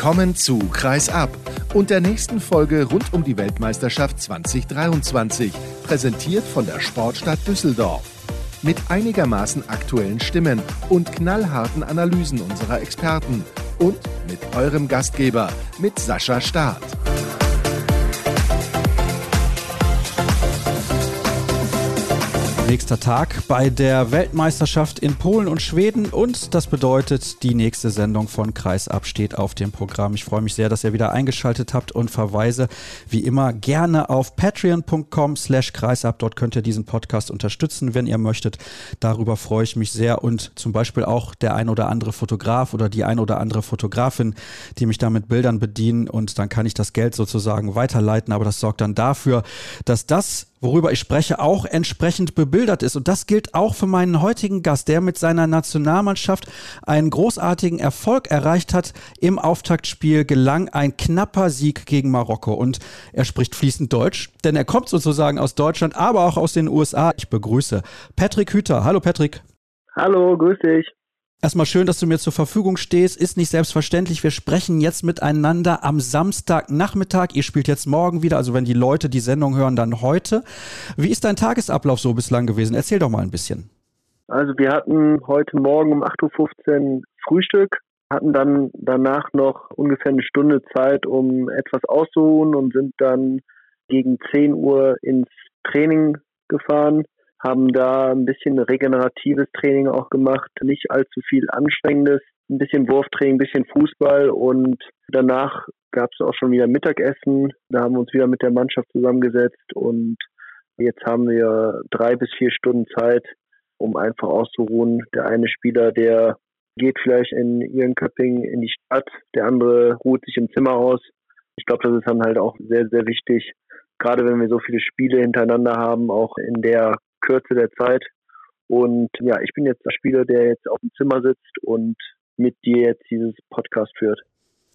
Willkommen zu Kreis ab und der nächsten Folge rund um die Weltmeisterschaft 2023, präsentiert von der Sportstadt Düsseldorf. Mit einigermaßen aktuellen Stimmen und knallharten Analysen unserer Experten und mit eurem Gastgeber, mit Sascha Staat. Nächster Tag bei der Weltmeisterschaft in Polen und Schweden und das bedeutet, die nächste Sendung von Kreisab steht auf dem Programm. Ich freue mich sehr, dass ihr wieder eingeschaltet habt und verweise wie immer gerne auf patreon.com slash kreisab. Dort könnt ihr diesen Podcast unterstützen, wenn ihr möchtet. Darüber freue ich mich sehr und zum Beispiel auch der ein oder andere Fotograf oder die ein oder andere Fotografin, die mich da mit Bildern bedienen und dann kann ich das Geld sozusagen weiterleiten, aber das sorgt dann dafür, dass das worüber ich spreche, auch entsprechend bebildert ist. Und das gilt auch für meinen heutigen Gast, der mit seiner Nationalmannschaft einen großartigen Erfolg erreicht hat. Im Auftaktspiel gelang ein knapper Sieg gegen Marokko. Und er spricht fließend Deutsch, denn er kommt sozusagen aus Deutschland, aber auch aus den USA. Ich begrüße Patrick Hüter. Hallo Patrick. Hallo, grüß dich. Erstmal schön, dass du mir zur Verfügung stehst. Ist nicht selbstverständlich. Wir sprechen jetzt miteinander am Samstagnachmittag. Ihr spielt jetzt morgen wieder. Also wenn die Leute die Sendung hören, dann heute. Wie ist dein Tagesablauf so bislang gewesen? Erzähl doch mal ein bisschen. Also wir hatten heute Morgen um 8.15 Uhr Frühstück, hatten dann danach noch ungefähr eine Stunde Zeit, um etwas auszuruhen und sind dann gegen 10 Uhr ins Training gefahren haben da ein bisschen regeneratives Training auch gemacht, nicht allzu viel anstrengendes, ein bisschen Wurftraining, ein bisschen Fußball und danach gab es auch schon wieder Mittagessen. Da haben wir uns wieder mit der Mannschaft zusammengesetzt und jetzt haben wir drei bis vier Stunden Zeit, um einfach auszuruhen. Der eine Spieler, der geht vielleicht in ihren Köpping in die Stadt, der andere ruht sich im Zimmer aus. Ich glaube, das ist dann halt auch sehr, sehr wichtig, gerade wenn wir so viele Spiele hintereinander haben, auch in der Kürze der Zeit. Und ja, ich bin jetzt der Spieler, der jetzt auf dem Zimmer sitzt und mit dir jetzt dieses Podcast führt.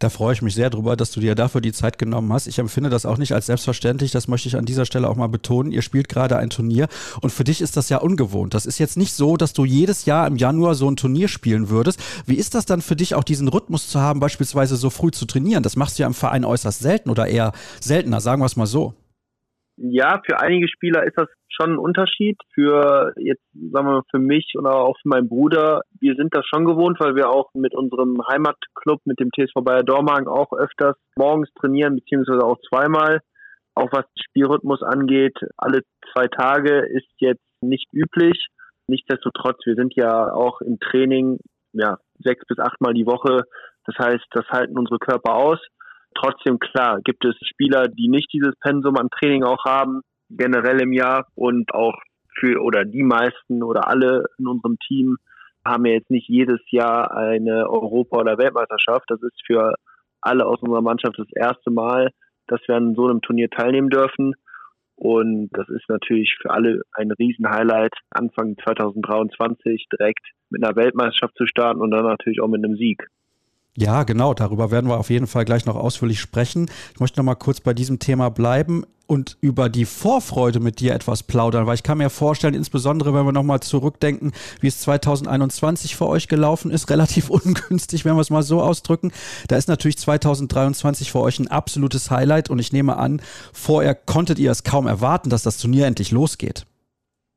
Da freue ich mich sehr drüber, dass du dir dafür die Zeit genommen hast. Ich empfinde das auch nicht als selbstverständlich. Das möchte ich an dieser Stelle auch mal betonen. Ihr spielt gerade ein Turnier und für dich ist das ja ungewohnt. Das ist jetzt nicht so, dass du jedes Jahr im Januar so ein Turnier spielen würdest. Wie ist das dann für dich, auch diesen Rhythmus zu haben, beispielsweise so früh zu trainieren? Das machst du ja im Verein äußerst selten oder eher seltener, sagen wir es mal so. Ja, für einige Spieler ist das schon ein Unterschied. Für jetzt, sagen wir mal, für mich oder auch für meinen Bruder, wir sind das schon gewohnt, weil wir auch mit unserem Heimatclub, mit dem TSV Bayer Dormagen auch öfters morgens trainieren, beziehungsweise auch zweimal. Auch was Spielrhythmus angeht, alle zwei Tage ist jetzt nicht üblich. Nichtsdestotrotz, wir sind ja auch im Training, ja, sechs bis achtmal die Woche. Das heißt, das halten unsere Körper aus. Trotzdem klar, gibt es Spieler, die nicht dieses Pensum an Training auch haben, generell im Jahr und auch für oder die meisten oder alle in unserem Team haben ja jetzt nicht jedes Jahr eine Europa- oder Weltmeisterschaft. Das ist für alle aus unserer Mannschaft das erste Mal, dass wir an so einem Turnier teilnehmen dürfen. Und das ist natürlich für alle ein Riesenhighlight, Anfang 2023 direkt mit einer Weltmeisterschaft zu starten und dann natürlich auch mit einem Sieg. Ja, genau, darüber werden wir auf jeden Fall gleich noch ausführlich sprechen. Ich möchte noch mal kurz bei diesem Thema bleiben und über die Vorfreude mit dir etwas plaudern, weil ich kann mir vorstellen, insbesondere wenn wir noch mal zurückdenken, wie es 2021 für euch gelaufen ist, relativ ungünstig, wenn wir es mal so ausdrücken. Da ist natürlich 2023 für euch ein absolutes Highlight und ich nehme an, vorher konntet ihr es kaum erwarten, dass das Turnier endlich losgeht.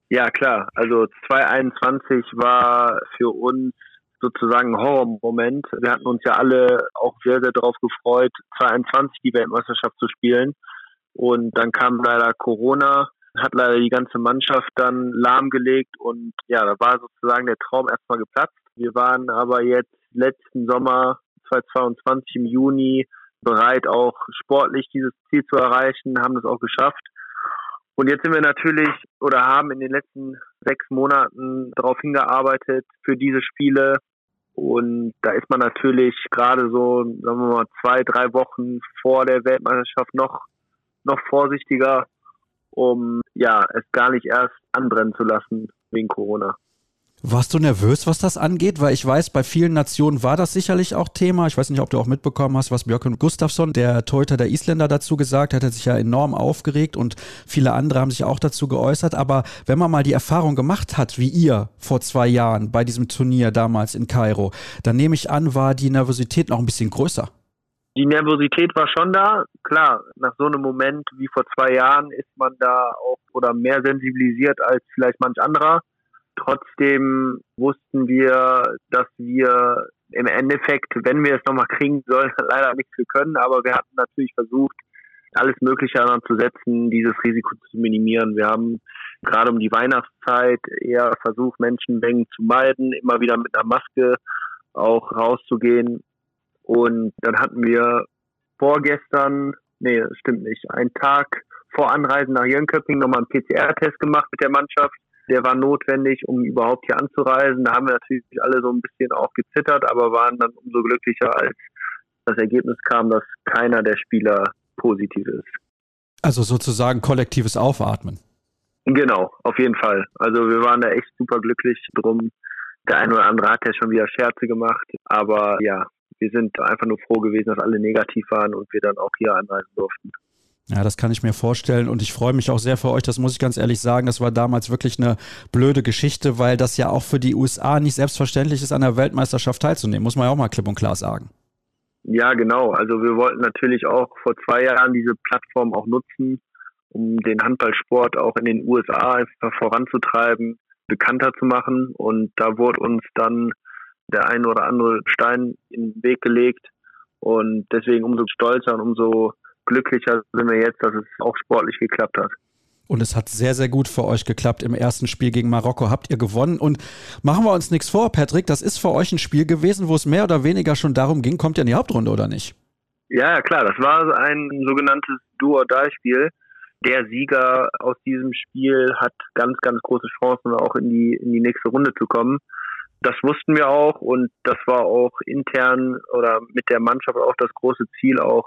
Ja, klar. Also 2021 war für uns sozusagen ein Horrormoment. Wir hatten uns ja alle auch sehr, sehr darauf gefreut, 2021 die Weltmeisterschaft zu spielen. Und dann kam leider Corona, hat leider die ganze Mannschaft dann lahmgelegt und ja, da war sozusagen der Traum erstmal geplatzt. Wir waren aber jetzt letzten Sommer 2022 im Juni bereit, auch sportlich dieses Ziel zu erreichen, haben das auch geschafft. Und jetzt sind wir natürlich oder haben in den letzten sechs Monaten darauf hingearbeitet für diese Spiele. Und da ist man natürlich gerade so, sagen wir mal, zwei, drei Wochen vor der Weltmeisterschaft noch, noch vorsichtiger, um ja es gar nicht erst anbrennen zu lassen wegen Corona. Warst du nervös, was das angeht? Weil ich weiß, bei vielen Nationen war das sicherlich auch Thema. Ich weiß nicht, ob du auch mitbekommen hast, was Björn Gustafsson, der Torhüter der Isländer, dazu gesagt hat. Er hat sich ja enorm aufgeregt und viele andere haben sich auch dazu geäußert. Aber wenn man mal die Erfahrung gemacht hat, wie ihr vor zwei Jahren bei diesem Turnier damals in Kairo, dann nehme ich an, war die Nervosität noch ein bisschen größer. Die Nervosität war schon da. Klar, nach so einem Moment wie vor zwei Jahren ist man da auch oder mehr sensibilisiert als vielleicht manch anderer. Trotzdem wussten wir, dass wir im Endeffekt, wenn wir es nochmal kriegen sollen, leider nichts für können. Aber wir hatten natürlich versucht, alles Mögliche daran zu setzen, dieses Risiko zu minimieren. Wir haben gerade um die Weihnachtszeit eher versucht, Menschenmengen zu meiden, immer wieder mit einer Maske auch rauszugehen. Und dann hatten wir vorgestern, nee, stimmt nicht, einen Tag vor Anreisen nach Jönköping nochmal einen PCR-Test gemacht mit der Mannschaft. Der war notwendig, um überhaupt hier anzureisen. Da haben wir natürlich alle so ein bisschen auch gezittert, aber waren dann umso glücklicher, als das Ergebnis kam, dass keiner der Spieler positiv ist. Also sozusagen kollektives Aufatmen. Genau, auf jeden Fall. Also wir waren da echt super glücklich drum. Der eine oder andere hat ja schon wieder Scherze gemacht, aber ja, wir sind einfach nur froh gewesen, dass alle negativ waren und wir dann auch hier anreisen durften. Ja, das kann ich mir vorstellen und ich freue mich auch sehr für euch, das muss ich ganz ehrlich sagen. Das war damals wirklich eine blöde Geschichte, weil das ja auch für die USA nicht selbstverständlich ist, an der Weltmeisterschaft teilzunehmen, muss man ja auch mal klipp und klar sagen. Ja, genau. Also wir wollten natürlich auch vor zwei Jahren diese Plattform auch nutzen, um den Handballsport auch in den USA voranzutreiben, bekannter zu machen. Und da wurde uns dann der ein oder andere Stein in den Weg gelegt. Und deswegen umso stolzer und umso glücklicher sind wir jetzt, dass es auch sportlich geklappt hat. Und es hat sehr, sehr gut für euch geklappt. Im ersten Spiel gegen Marokko habt ihr gewonnen. Und machen wir uns nichts vor, Patrick, das ist für euch ein Spiel gewesen, wo es mehr oder weniger schon darum ging, kommt ihr in die Hauptrunde oder nicht? Ja, klar, das war ein sogenanntes Do-or-Die-Spiel. Der Sieger aus diesem Spiel hat ganz, ganz große Chancen, auch in die, in die nächste Runde zu kommen. Das wussten wir auch und das war auch intern oder mit der Mannschaft auch das große Ziel, auch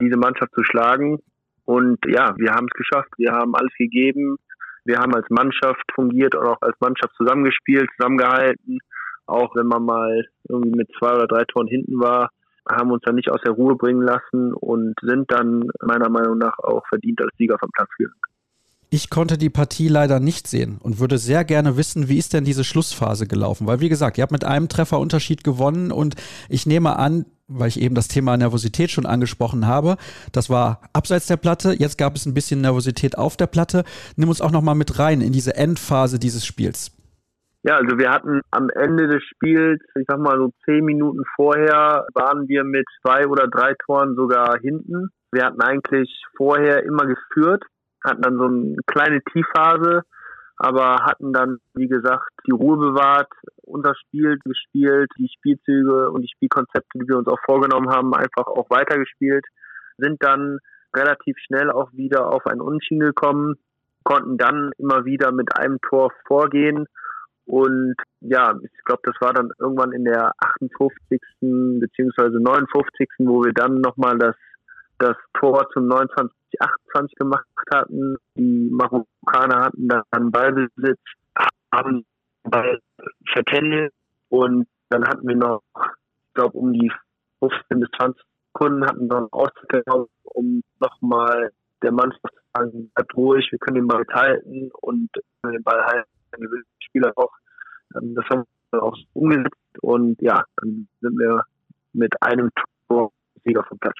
diese Mannschaft zu schlagen. Und ja, wir haben es geschafft. Wir haben alles gegeben. Wir haben als Mannschaft fungiert und auch als Mannschaft zusammengespielt, zusammengehalten. Auch wenn man mal irgendwie mit zwei oder drei Toren hinten war, haben uns dann nicht aus der Ruhe bringen lassen und sind dann meiner Meinung nach auch verdient als Sieger vom Platz gegangen. Ich konnte die Partie leider nicht sehen und würde sehr gerne wissen, wie ist denn diese Schlussphase gelaufen? Weil, wie gesagt, ihr habt mit einem Trefferunterschied gewonnen und ich nehme an, weil ich eben das Thema Nervosität schon angesprochen habe. Das war abseits der Platte. Jetzt gab es ein bisschen Nervosität auf der Platte. Nimm uns auch noch mal mit rein in diese Endphase dieses Spiels. Ja, also wir hatten am Ende des Spiels, ich sag mal so zehn Minuten vorher, waren wir mit zwei oder drei Toren sogar hinten. Wir hatten eigentlich vorher immer geführt, hatten dann so eine kleine Tiefphase, aber hatten dann, wie gesagt, die Ruhe bewahrt, unser Spiel gespielt, die Spielzüge und die Spielkonzepte, die wir uns auch vorgenommen haben, einfach auch weitergespielt, sind dann relativ schnell auch wieder auf ein Unentschieden gekommen, konnten dann immer wieder mit einem Tor vorgehen und ja, ich glaube, das war dann irgendwann in der 58. beziehungsweise 59. wo wir dann nochmal das, das Tor zum 29 28 gemacht hatten. Die Marokkaner hatten dann Ballbesitz, haben Ball vertändelt und dann hatten wir noch, ich glaube, um die 15 bis 20 Sekunden hatten wir ausgegangen, um nochmal der Mannschaft zu sagen, bleibt ruhig, wir können den Ball halten und den Ball halten, dann gewinnt der Spieler auch. Ähm, das haben wir auch umgesetzt und ja, dann sind wir mit einem Tor Sieger vom Platz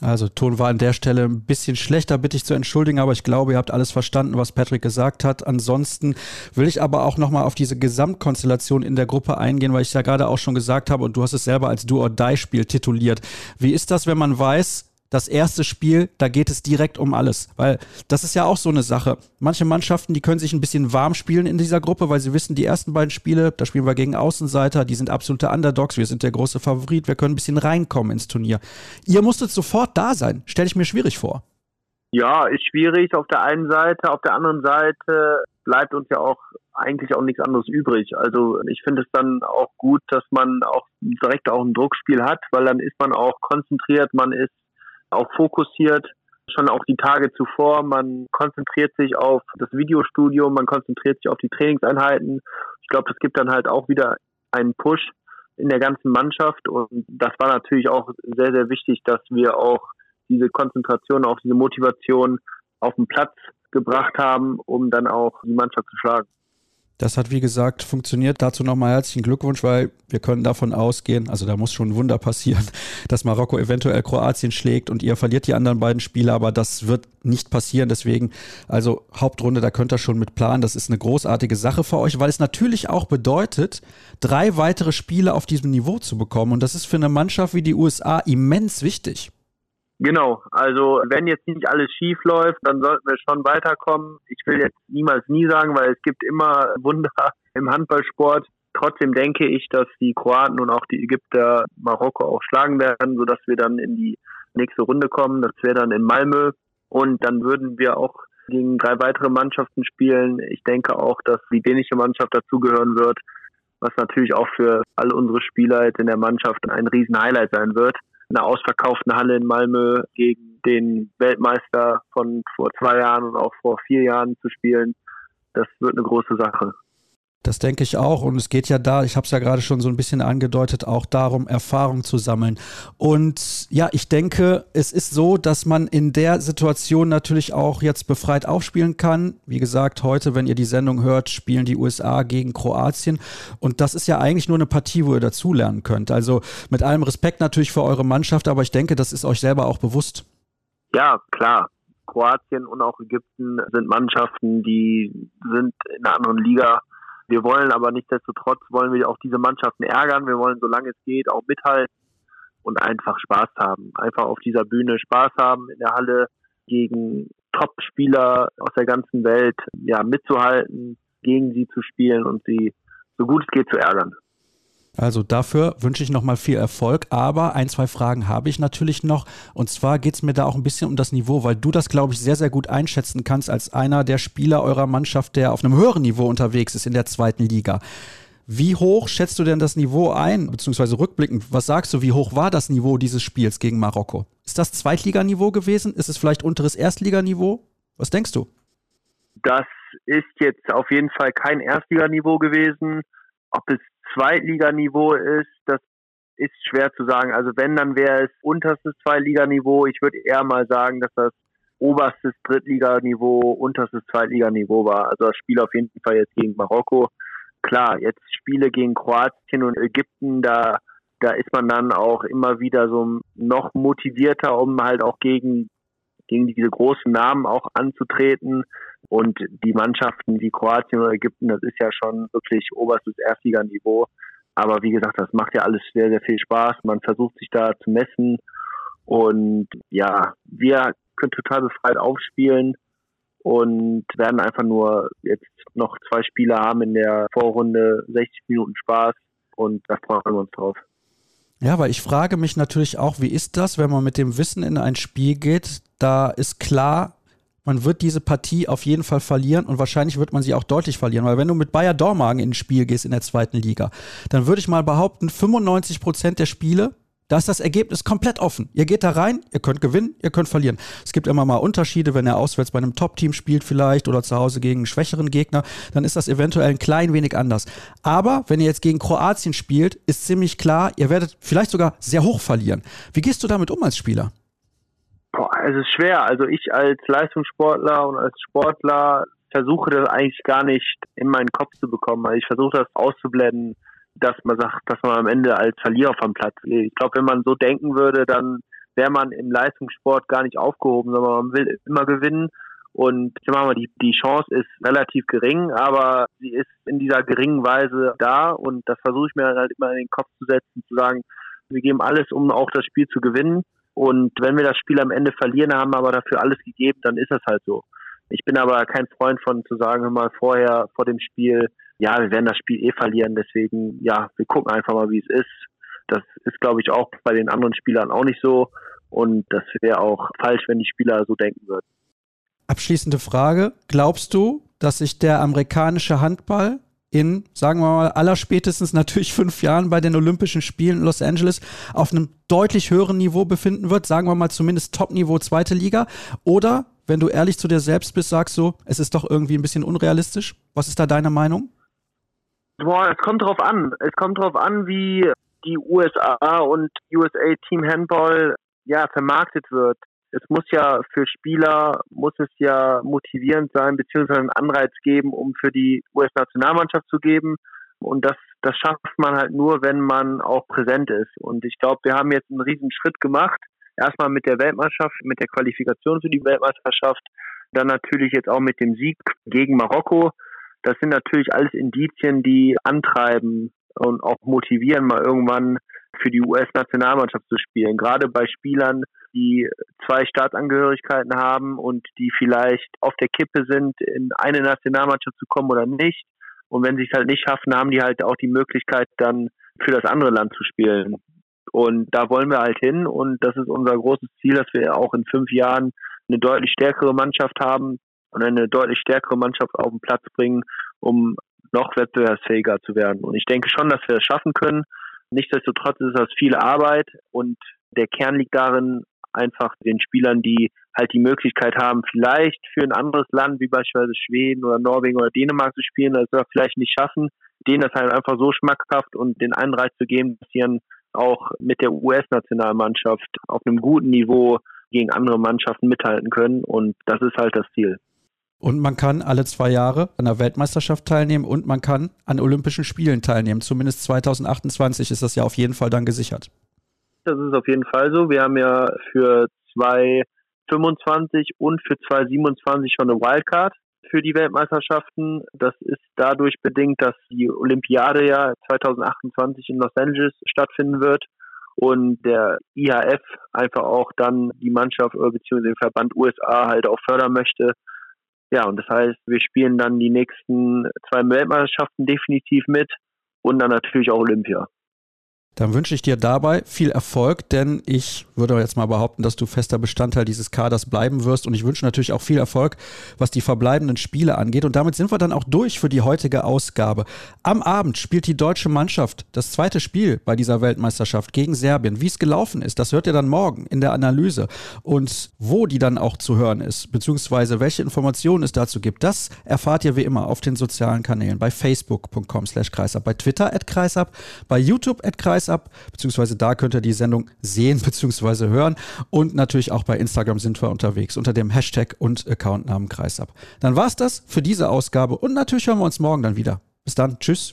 also Ton war an der Stelle ein bisschen schlechter, bitte ich zu entschuldigen, aber ich glaube, ihr habt alles verstanden, was Patrick gesagt hat. Ansonsten will ich aber auch nochmal auf diese Gesamtkonstellation in der Gruppe eingehen, weil ich ja gerade auch schon gesagt habe und du hast es selber als Do-or-Die-Spiel tituliert. Wie ist das, wenn man weiß, das erste Spiel, da geht es direkt um alles. Weil das ist ja auch so eine Sache. Manche Mannschaften, die können sich ein bisschen warm spielen in dieser Gruppe, weil sie wissen, die ersten beiden Spiele, da spielen wir gegen Außenseiter, die sind absolute Underdogs, wir sind der große Favorit, wir können ein bisschen reinkommen ins Turnier. Ihr musstet sofort da sein. Stelle ich mir schwierig vor. Ja, ist schwierig auf der einen Seite. Auf der anderen Seite bleibt uns ja auch eigentlich auch nichts anderes übrig. Also ich finde es dann auch gut, dass man auch direkt auch ein Druckspiel hat, weil dann ist man auch konzentriert, man ist auch fokussiert, schon auch die Tage zuvor. Man konzentriert sich auf das Videostudio, man konzentriert sich auf die Trainingseinheiten. Ich glaube, das gibt dann halt auch wieder einen Push in der ganzen Mannschaft und das war natürlich auch sehr, sehr wichtig, dass wir auch diese Konzentration, auch diese Motivation auf den Platz gebracht haben, um dann auch die Mannschaft zu schlagen. Das hat, wie gesagt, funktioniert. Dazu nochmal herzlichen Glückwunsch, weil wir können davon ausgehen, also da muss schon ein Wunder passieren, dass Marokko eventuell Kroatien schlägt und ihr verliert die anderen beiden Spiele, aber das wird nicht passieren. Deswegen, also Hauptrunde, da könnt ihr schon mit planen. Das ist eine großartige Sache für euch, weil es natürlich auch bedeutet, drei weitere Spiele auf diesem Niveau zu bekommen. Und das ist für eine Mannschaft wie die USA immens wichtig. Genau, also wenn jetzt nicht alles schief läuft, dann sollten wir schon weiterkommen. Ich will jetzt niemals nie sagen, weil es gibt immer Wunder im Handballsport. Trotzdem denke ich, dass die Kroaten und auch die Ägypter Marokko auch schlagen werden, sodass wir dann in die nächste Runde kommen. Das wäre dann in Malmö. Und dann würden wir auch gegen drei weitere Mannschaften spielen. Ich denke auch, dass die dänische Mannschaft dazugehören wird, was natürlich auch für alle unsere Spieler in der Mannschaft ein Riesen-Highlight sein wird einer ausverkauften Halle in Malmö gegen den Weltmeister von vor zwei Jahren und auch vor vier Jahren zu spielen, das wird eine große Sache. Das denke ich auch. Und es geht ja da, ich habe es ja gerade schon so ein bisschen angedeutet, auch darum, Erfahrung zu sammeln. Und ja, ich denke, es ist so, dass man in der Situation natürlich auch jetzt befreit aufspielen kann. Wie gesagt, heute, wenn ihr die Sendung hört, spielen die USA gegen Kroatien. Und das ist ja eigentlich nur eine Partie, wo ihr dazulernen könnt. Also mit allem Respekt natürlich für eure Mannschaft, aber ich denke, das ist euch selber auch bewusst. Ja, klar. Kroatien und auch Ägypten sind Mannschaften, die sind in einer anderen Liga wir wollen aber nichtsdestotrotz, wollen wir auch diese Mannschaften ärgern. Wir wollen, solange es geht, auch mithalten und einfach Spaß haben. Einfach auf dieser Bühne Spaß haben, in der Halle gegen Top-Spieler aus der ganzen Welt ja, mitzuhalten, gegen sie zu spielen und sie so gut es geht zu ärgern. Also dafür wünsche ich nochmal viel Erfolg. Aber ein, zwei Fragen habe ich natürlich noch. Und zwar geht es mir da auch ein bisschen um das Niveau, weil du das, glaube ich, sehr, sehr gut einschätzen kannst als einer der Spieler eurer Mannschaft, der auf einem höheren Niveau unterwegs ist in der zweiten Liga. Wie hoch schätzt du denn das Niveau ein, beziehungsweise rückblickend, was sagst du, wie hoch war das Niveau dieses Spiels gegen Marokko? Ist das Zweitliganiveau gewesen? Ist es vielleicht unteres Erstliganiveau? Was denkst du? Das ist jetzt auf jeden Fall kein Erstliganiveau gewesen. Ob es Zweitliganiveau ist, das ist schwer zu sagen. Also wenn, dann wäre es unterstes Zweitliganiveau. Ich würde eher mal sagen, dass das oberstes Drittliganiveau, unterstes Zweitliganiveau war. Also das Spiel auf jeden Fall jetzt gegen Marokko. Klar, jetzt Spiele gegen Kroatien und Ägypten, da, da ist man dann auch immer wieder so noch motivierter, um halt auch gegen, gegen diese großen Namen auch anzutreten. Und die Mannschaften wie Kroatien oder Ägypten, das ist ja schon wirklich oberstes Erstliganiveau. Aber wie gesagt, das macht ja alles sehr, sehr viel Spaß. Man versucht sich da zu messen. Und ja, wir können total befreit aufspielen und werden einfach nur jetzt noch zwei Spiele haben in der Vorrunde, 60 Minuten Spaß und da freuen wir uns drauf. Ja, weil ich frage mich natürlich auch, wie ist das, wenn man mit dem Wissen in ein Spiel geht? Da ist klar, man wird diese Partie auf jeden Fall verlieren und wahrscheinlich wird man sie auch deutlich verlieren, weil wenn du mit Bayer Dormagen ins Spiel gehst in der zweiten Liga, dann würde ich mal behaupten, 95 Prozent der Spiele, da ist das Ergebnis komplett offen. Ihr geht da rein, ihr könnt gewinnen, ihr könnt verlieren. Es gibt immer mal Unterschiede, wenn er auswärts bei einem Top-Team spielt vielleicht oder zu Hause gegen einen schwächeren Gegner, dann ist das eventuell ein klein wenig anders. Aber wenn ihr jetzt gegen Kroatien spielt, ist ziemlich klar, ihr werdet vielleicht sogar sehr hoch verlieren. Wie gehst du damit um als Spieler? Boah, es ist schwer. Also ich als Leistungssportler und als Sportler versuche das eigentlich gar nicht in meinen Kopf zu bekommen. Also ich versuche das auszublenden, dass man sagt, dass man am Ende als Verlierer vom Platz geht. Ich glaube, wenn man so denken würde, dann wäre man im Leistungssport gar nicht aufgehoben, sondern man will immer gewinnen. Und ich sag mal, die, die Chance ist relativ gering, aber sie ist in dieser geringen Weise da und das versuche ich mir halt immer in den Kopf zu setzen, zu sagen, wir geben alles, um auch das Spiel zu gewinnen. Und wenn wir das Spiel am Ende verlieren, haben aber dafür alles gegeben, dann ist das halt so. Ich bin aber kein Freund von zu sagen, mal vorher, vor dem Spiel, ja, wir werden das Spiel eh verlieren, deswegen, ja, wir gucken einfach mal, wie es ist. Das ist, glaube ich, auch bei den anderen Spielern auch nicht so. Und das wäre auch falsch, wenn die Spieler so denken würden. Abschließende Frage. Glaubst du, dass sich der amerikanische Handball in, sagen wir mal, allerspätestens natürlich fünf Jahren bei den Olympischen Spielen in Los Angeles auf einem deutlich höheren Niveau befinden wird, sagen wir mal zumindest Top-Niveau zweite Liga? Oder, wenn du ehrlich zu dir selbst bist, sagst du, es ist doch irgendwie ein bisschen unrealistisch? Was ist da deine Meinung? Boah, es kommt drauf an. Es kommt drauf an, wie die USA und USA Team Handball ja vermarktet wird. Es muss ja für Spieler, muss es ja motivierend sein, beziehungsweise einen Anreiz geben, um für die US-Nationalmannschaft zu geben. Und das, das schafft man halt nur, wenn man auch präsent ist. Und ich glaube, wir haben jetzt einen riesen Schritt gemacht. Erstmal mit der Weltmeisterschaft, mit der Qualifikation für die Weltmeisterschaft, dann natürlich jetzt auch mit dem Sieg gegen Marokko. Das sind natürlich alles Indizien, die antreiben und auch motivieren, mal irgendwann für die US-Nationalmannschaft zu spielen. Gerade bei Spielern, die zwei Staatsangehörigkeiten haben und die vielleicht auf der Kippe sind, in eine Nationalmannschaft zu kommen oder nicht. Und wenn sie es halt nicht schaffen, haben die halt auch die Möglichkeit, dann für das andere Land zu spielen. Und da wollen wir halt hin. Und das ist unser großes Ziel, dass wir auch in fünf Jahren eine deutlich stärkere Mannschaft haben und eine deutlich stärkere Mannschaft auf den Platz bringen, um noch wettbewerbsfähiger zu werden. Und ich denke schon, dass wir es schaffen können. Nichtsdestotrotz ist das viel Arbeit und der Kern liegt darin, einfach den Spielern, die halt die Möglichkeit haben, vielleicht für ein anderes Land, wie beispielsweise Schweden oder Norwegen oder Dänemark zu spielen, das wir vielleicht nicht schaffen, denen das halt einfach so schmackhaft und den Anreiz zu geben, dass sie dann auch mit der US-Nationalmannschaft auf einem guten Niveau gegen andere Mannschaften mithalten können. Und das ist halt das Ziel. Und man kann alle zwei Jahre an der Weltmeisterschaft teilnehmen und man kann an Olympischen Spielen teilnehmen. Zumindest 2028 ist das ja auf jeden Fall dann gesichert. Das ist auf jeden Fall so. Wir haben ja für 2025 und für 2027 schon eine Wildcard für die Weltmeisterschaften. Das ist dadurch bedingt, dass die Olympiade ja 2028 in Los Angeles stattfinden wird und der IHF einfach auch dann die Mannschaft oder beziehungsweise den Verband USA halt auch fördern möchte. Ja, und das heißt, wir spielen dann die nächsten zwei Weltmeisterschaften definitiv mit und dann natürlich auch Olympia. Dann wünsche ich dir dabei viel Erfolg, denn ich würde jetzt mal behaupten, dass du fester Bestandteil dieses Kaders bleiben wirst. Und ich wünsche natürlich auch viel Erfolg, was die verbleibenden Spiele angeht. Und damit sind wir dann auch durch für die heutige Ausgabe. Am Abend spielt die deutsche Mannschaft das zweite Spiel bei dieser Weltmeisterschaft gegen Serbien. Wie es gelaufen ist, das hört ihr dann morgen in der Analyse. Und wo die dann auch zu hören ist, beziehungsweise welche Informationen es dazu gibt, das erfahrt ihr wie immer auf den sozialen Kanälen bei facebook.com slash kreisab, bei Twitter at kreisab, bei YouTube at kreisab ab, beziehungsweise da könnt ihr die Sendung sehen beziehungsweise hören und natürlich auch bei Instagram sind wir unterwegs unter dem Hashtag und Accountnamen Kreisab. Dann war's das für diese Ausgabe und natürlich hören wir uns morgen dann wieder. Bis dann, tschüss.